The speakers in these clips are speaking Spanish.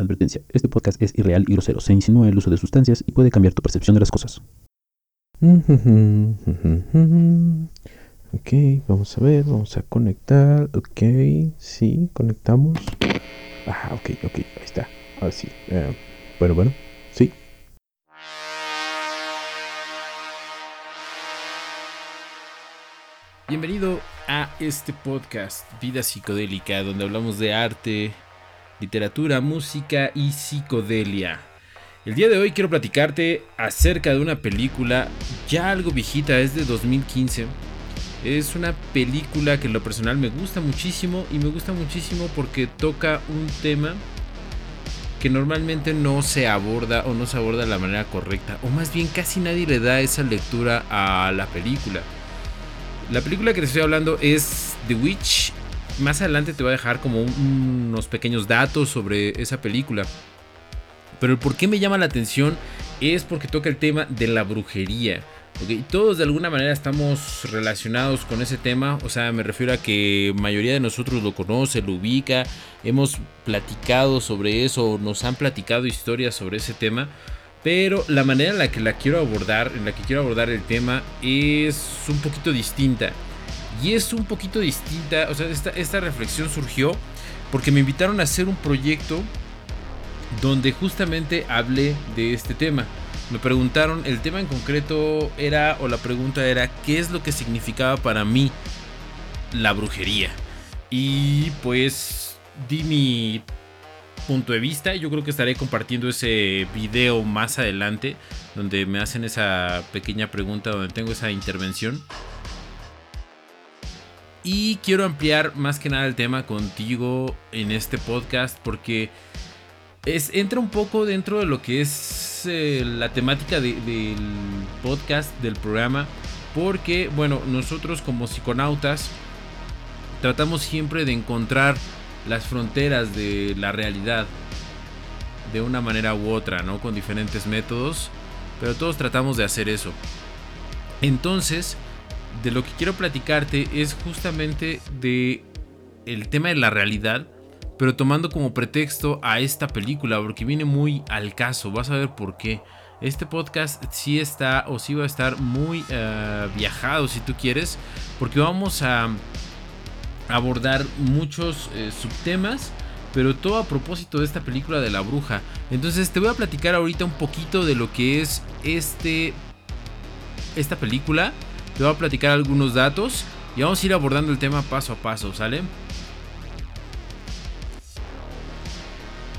Advertencia, este podcast es irreal y grosero, se insinúa el uso de sustancias y puede cambiar tu percepción de las cosas. Ok, vamos a ver, vamos a conectar. Ok, sí, conectamos. Ah, ok, ok, ahí está. Ahora sí. Eh, bueno, bueno, sí. Bienvenido a este podcast Vida Psicodélica, donde hablamos de arte, literatura, música y psicodelia. El día de hoy quiero platicarte acerca de una película ya algo viejita, es de 2015. Es una película que en lo personal me gusta muchísimo y me gusta muchísimo porque toca un tema que normalmente no se aborda o no se aborda de la manera correcta, o más bien casi nadie le da esa lectura a la película. La película que te estoy hablando es The Witch. Más adelante te voy a dejar como unos pequeños datos sobre esa película. Pero el por qué me llama la atención es porque toca el tema de la brujería. Todos de alguna manera estamos relacionados con ese tema. O sea, me refiero a que mayoría de nosotros lo conoce, lo ubica. Hemos platicado sobre eso, nos han platicado historias sobre ese tema. Pero la manera en la que la quiero abordar, en la que quiero abordar el tema, es un poquito distinta. Y es un poquito distinta, o sea, esta, esta reflexión surgió porque me invitaron a hacer un proyecto donde justamente hablé de este tema. Me preguntaron, el tema en concreto era, o la pregunta era, ¿qué es lo que significaba para mí la brujería? Y pues di mi punto de vista. Yo creo que estaré compartiendo ese video más adelante, donde me hacen esa pequeña pregunta, donde tengo esa intervención. Y quiero ampliar más que nada el tema contigo en este podcast porque es, entra un poco dentro de lo que es eh, la temática del podcast, del programa. Porque, bueno, nosotros como psiconautas tratamos siempre de encontrar las fronteras de la realidad de una manera u otra, ¿no? Con diferentes métodos, pero todos tratamos de hacer eso. Entonces, de lo que quiero platicarte es justamente de el tema de la realidad, pero tomando como pretexto a esta película, porque viene muy al caso, vas a ver por qué. Este podcast sí está o sí va a estar muy uh, viajado si tú quieres, porque vamos a abordar muchos eh, subtemas, pero todo a propósito de esta película de la bruja. Entonces te voy a platicar ahorita un poquito de lo que es este esta película. Te voy a platicar algunos datos y vamos a ir abordando el tema paso a paso, ¿sale?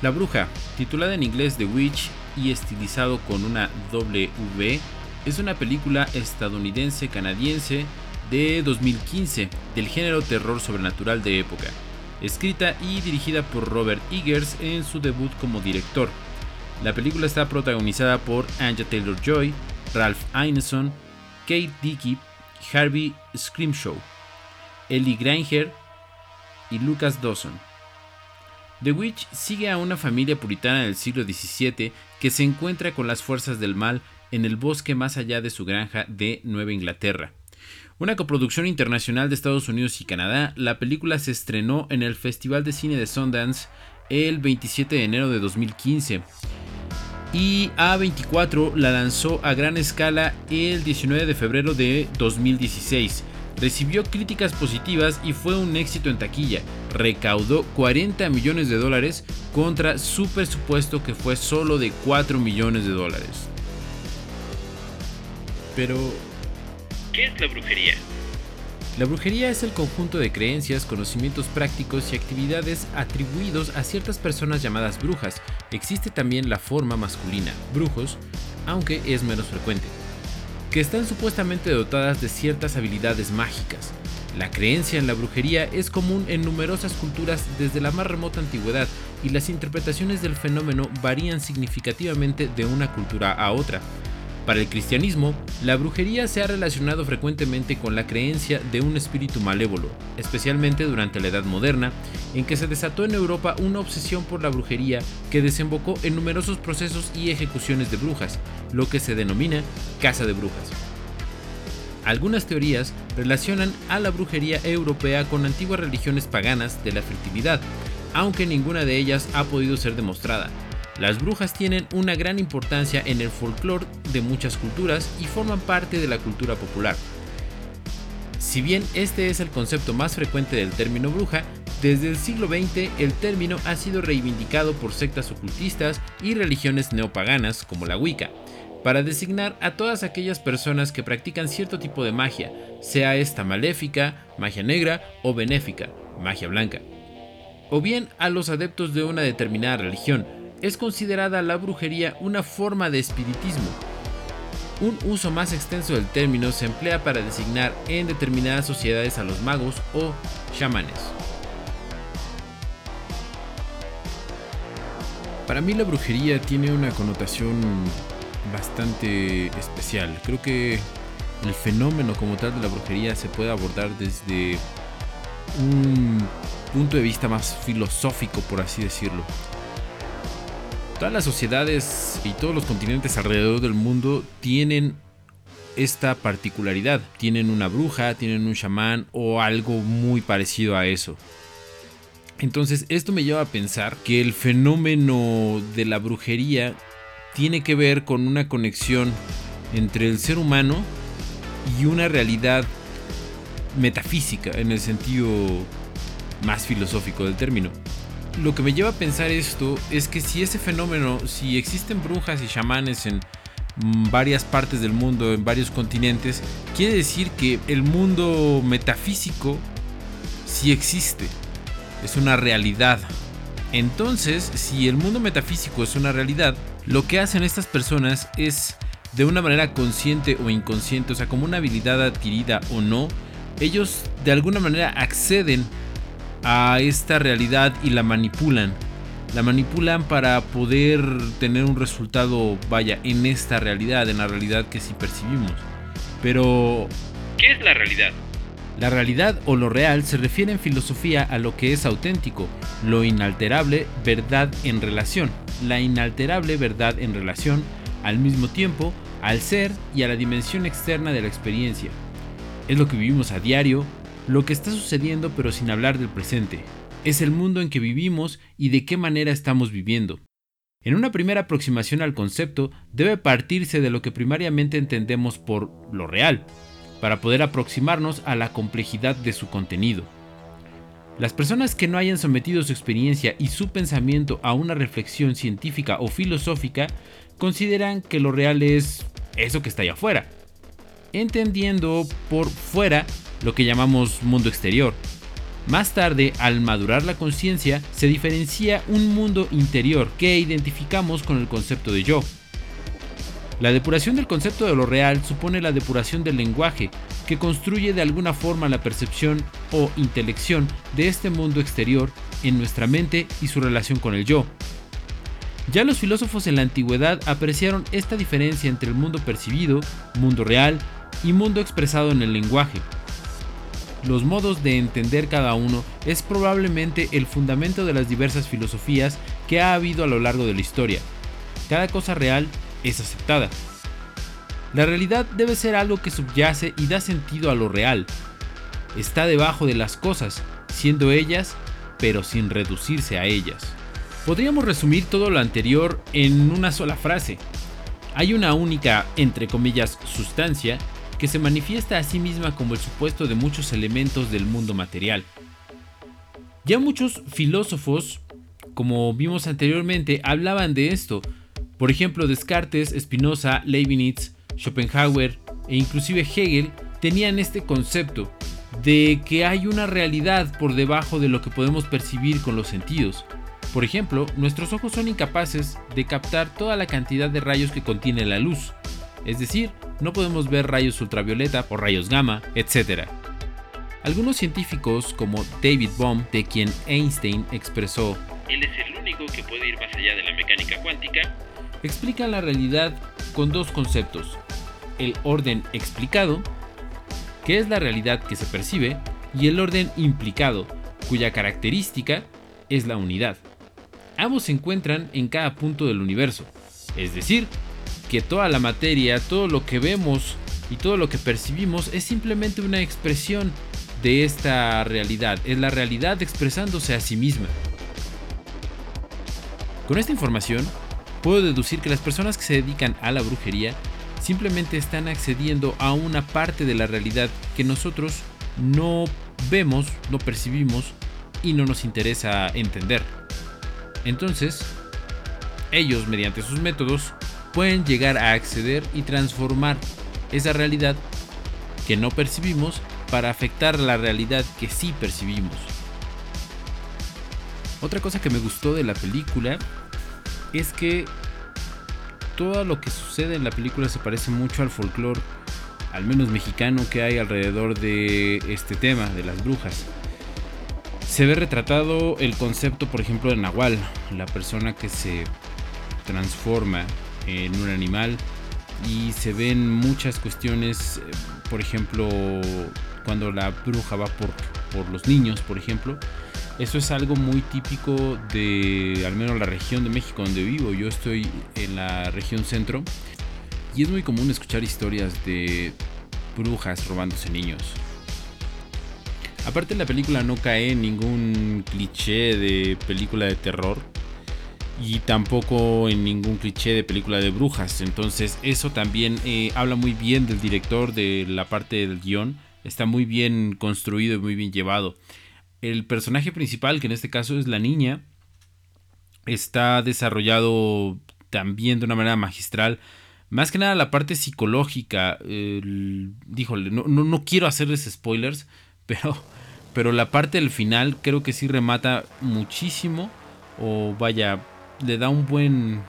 La bruja, titulada en inglés The Witch y estilizado con una W, es una película estadounidense canadiense de 2015 del género terror sobrenatural de época, escrita y dirigida por Robert Eggers en su debut como director. La película está protagonizada por Anja Taylor Joy, Ralph Ineson, Kate Dickey, Harvey Scrimshaw, Ellie Granger y Lucas Dawson. The Witch sigue a una familia puritana del siglo XVII que se encuentra con las fuerzas del mal en el bosque más allá de su granja de Nueva Inglaterra. Una coproducción internacional de Estados Unidos y Canadá, la película se estrenó en el Festival de Cine de Sundance el 27 de enero de 2015 y A24 la lanzó a gran escala el 19 de febrero de 2016. Recibió críticas positivas y fue un éxito en taquilla. Recaudó 40 millones de dólares contra su presupuesto que fue solo de 4 millones de dólares. Pero, ¿Qué es la brujería? La brujería es el conjunto de creencias, conocimientos prácticos y actividades atribuidos a ciertas personas llamadas brujas. Existe también la forma masculina, brujos, aunque es menos frecuente, que están supuestamente dotadas de ciertas habilidades mágicas. La creencia en la brujería es común en numerosas culturas desde la más remota antigüedad y las interpretaciones del fenómeno varían significativamente de una cultura a otra. Para el cristianismo, la brujería se ha relacionado frecuentemente con la creencia de un espíritu malévolo, especialmente durante la Edad Moderna, en que se desató en Europa una obsesión por la brujería que desembocó en numerosos procesos y ejecuciones de brujas, lo que se denomina caza de brujas. Algunas teorías relacionan a la brujería europea con antiguas religiones paganas de la fertilidad, aunque ninguna de ellas ha podido ser demostrada. Las brujas tienen una gran importancia en el folclore de muchas culturas y forman parte de la cultura popular. Si bien este es el concepto más frecuente del término bruja, desde el siglo XX el término ha sido reivindicado por sectas ocultistas y religiones neopaganas como la Wicca, para designar a todas aquellas personas que practican cierto tipo de magia, sea esta maléfica, magia negra o benéfica, magia blanca. O bien a los adeptos de una determinada religión, es considerada la brujería una forma de espiritismo. Un uso más extenso del término se emplea para designar en determinadas sociedades a los magos o chamanes. Para mí la brujería tiene una connotación bastante especial. Creo que el fenómeno como tal de la brujería se puede abordar desde un punto de vista más filosófico, por así decirlo. Todas las sociedades y todos los continentes alrededor del mundo tienen esta particularidad. Tienen una bruja, tienen un chamán o algo muy parecido a eso. Entonces esto me lleva a pensar que el fenómeno de la brujería tiene que ver con una conexión entre el ser humano y una realidad metafísica en el sentido más filosófico del término. Lo que me lleva a pensar esto es que si ese fenómeno, si existen brujas y chamanes en varias partes del mundo, en varios continentes, quiere decir que el mundo metafísico sí existe, es una realidad. Entonces, si el mundo metafísico es una realidad, lo que hacen estas personas es de una manera consciente o inconsciente, o sea, como una habilidad adquirida o no, ellos de alguna manera acceden a esta realidad y la manipulan. La manipulan para poder tener un resultado, vaya, en esta realidad, en la realidad que sí percibimos. Pero, ¿qué es la realidad? La realidad o lo real se refiere en filosofía a lo que es auténtico, lo inalterable, verdad en relación, la inalterable verdad en relación, al mismo tiempo, al ser y a la dimensión externa de la experiencia. Es lo que vivimos a diario, lo que está sucediendo pero sin hablar del presente. Es el mundo en que vivimos y de qué manera estamos viviendo. En una primera aproximación al concepto debe partirse de lo que primariamente entendemos por lo real, para poder aproximarnos a la complejidad de su contenido. Las personas que no hayan sometido su experiencia y su pensamiento a una reflexión científica o filosófica consideran que lo real es eso que está allá afuera, entendiendo por fuera lo que llamamos mundo exterior. Más tarde, al madurar la conciencia, se diferencia un mundo interior que identificamos con el concepto de yo, la depuración del concepto de lo real supone la depuración del lenguaje, que construye de alguna forma la percepción o intelección de este mundo exterior en nuestra mente y su relación con el yo. Ya los filósofos en la antigüedad apreciaron esta diferencia entre el mundo percibido, mundo real y mundo expresado en el lenguaje. Los modos de entender cada uno es probablemente el fundamento de las diversas filosofías que ha habido a lo largo de la historia. Cada cosa real es aceptada. La realidad debe ser algo que subyace y da sentido a lo real. Está debajo de las cosas, siendo ellas, pero sin reducirse a ellas. Podríamos resumir todo lo anterior en una sola frase. Hay una única, entre comillas, sustancia que se manifiesta a sí misma como el supuesto de muchos elementos del mundo material. Ya muchos filósofos, como vimos anteriormente, hablaban de esto, por ejemplo, Descartes, Spinoza, Leibniz, Schopenhauer e inclusive Hegel tenían este concepto de que hay una realidad por debajo de lo que podemos percibir con los sentidos. Por ejemplo, nuestros ojos son incapaces de captar toda la cantidad de rayos que contiene la luz, es decir, no podemos ver rayos ultravioleta o rayos gamma, etc. Algunos científicos, como David Bohm, de quien Einstein expresó, Él es el único que puede ir más allá de la mecánica cuántica, explica la realidad con dos conceptos. El orden explicado, que es la realidad que se percibe, y el orden implicado, cuya característica es la unidad. Ambos se encuentran en cada punto del universo, es decir, que toda la materia, todo lo que vemos y todo lo que percibimos es simplemente una expresión de esta realidad, es la realidad expresándose a sí misma. Con esta información, puedo deducir que las personas que se dedican a la brujería simplemente están accediendo a una parte de la realidad que nosotros no vemos, no percibimos y no nos interesa entender. Entonces, ellos mediante sus métodos pueden llegar a acceder y transformar esa realidad que no percibimos para afectar la realidad que sí percibimos. Otra cosa que me gustó de la película es que todo lo que sucede en la película se parece mucho al folclore, al menos mexicano, que hay alrededor de este tema, de las brujas. Se ve retratado el concepto, por ejemplo, de Nahual, la persona que se transforma en un animal y se ven muchas cuestiones, eh, por ejemplo, cuando la bruja va por, por los niños, por ejemplo. Eso es algo muy típico de al menos la región de México donde vivo. Yo estoy en la región centro y es muy común escuchar historias de brujas robándose niños. Aparte la película no cae en ningún cliché de película de terror y tampoco en ningún cliché de película de brujas. Entonces eso también eh, habla muy bien del director, de la parte del guion. Está muy bien construido y muy bien llevado. El personaje principal, que en este caso es la niña, está desarrollado también de una manera magistral. Más que nada la parte psicológica. díjole, no, no, no, quiero hacerles spoilers, pero, pero la parte del final creo que sí remata muchísimo. O vaya, le da un buen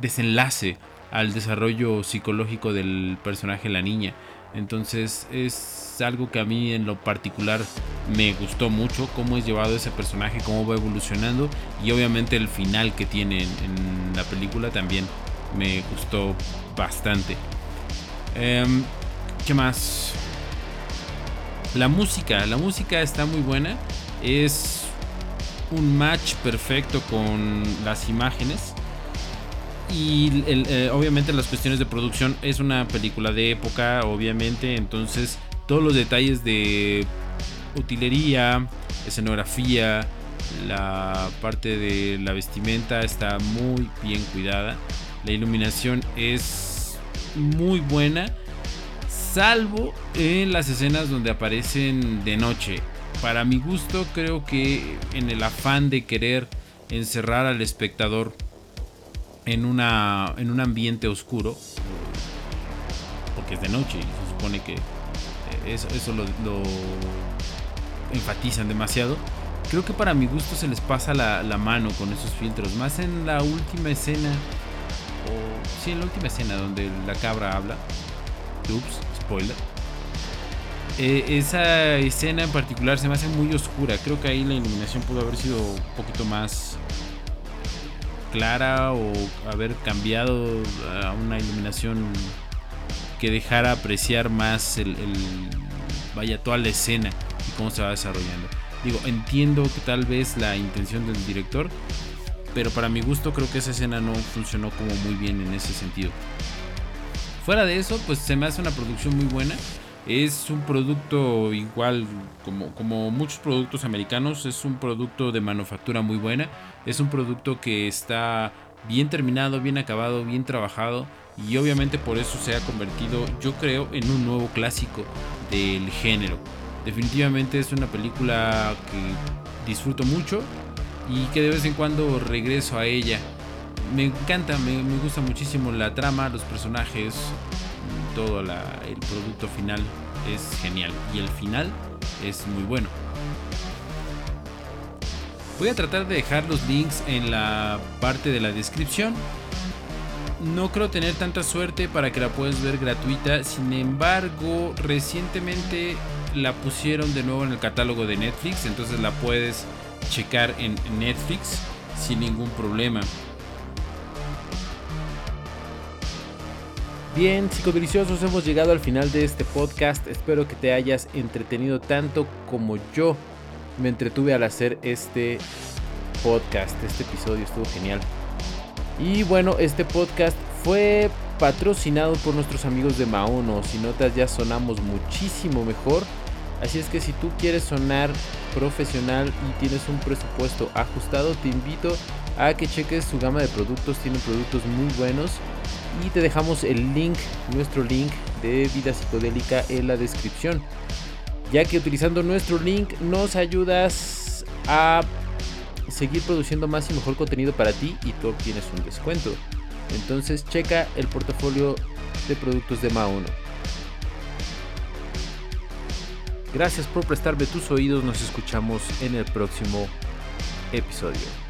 desenlace al desarrollo psicológico del personaje la niña. Entonces es algo que a mí en lo particular me gustó mucho, cómo es llevado ese personaje, cómo va evolucionando y obviamente el final que tiene en, la película también me gustó bastante. Em, ¿Qué más? La música, la música está muy buena, es un match perfecto con las imágenes. Y eh, obviamente las cuestiones de producción es una película de época, obviamente. Entonces todos los detalles de utilería, escenografía, la parte de la vestimenta está muy bien cuidada. La iluminación es muy buena, salvo en las escenas donde aparecen de noche para mi gusto creo que en el afán de querer encerrar al espectador en, una, en un ambiente oscuro, porque es de noche y se supone que eh, eso, lo, enfatizan demasiado, creo que para mi gusto se les pasa la, la, mano con esos filtros, más en la última escena, o sí, en la última escena donde la cabra habla, ups, spoiler eh, esa escena en particular se me hace muy oscura. Creo que ahí la iluminación pudo haber sido un poquito más clara o haber cambiado a una iluminación que dejara apreciar más el, vaya toda la escena y cómo se va desarrollando. Digo, entiendo que tal vez la intención del director, pero para mi gusto creo que esa escena no funcionó como muy bien en ese sentido. Fuera de eso, pues se me hace una producción muy buena. Es un producto igual como, como muchos productos americanos, es un producto de manufactura muy buena, es un producto que está bien terminado, bien acabado, bien trabajado y obviamente por eso se ha convertido, yo creo, en un nuevo clásico del género. Definitivamente es una película que disfruto mucho y que de vez en cuando regreso a ella. Me encanta, me, me gusta muchísimo la trama, los personajes, todo el producto final es genial y el final es muy bueno. Voy a tratar de dejar los links en la parte de la descripción. No creo tener tanta suerte para que la puedas ver gratuita. Sin embargo, recientemente la pusieron de nuevo en el catálogo de Netflix. Entonces la puedes checar en Netflix sin ningún problema. Bien, psicodeliciosos, hemos llegado al final de este podcast. Espero que te hayas entretenido tanto como yo me entretuve al hacer este podcast. Este episodio estuvo genial. Y bueno, este podcast fue patrocinado por nuestros amigos de Maono. Si notas, ya sonamos muchísimo mejor. Así es que si tú quieres sonar profesional y tienes un presupuesto ajustado, te invito a que cheques su gama de productos. Tienen productos muy buenos. Y te dejamos el link, nuestro link de vida psicodélica en la descripción. Ya que utilizando nuestro link nos ayudas a seguir produciendo más y mejor contenido para ti y tú obtienes un descuento. Entonces checa el portafolio de productos de Ma1. Gracias por prestarme tus oídos, nos escuchamos en el próximo episodio.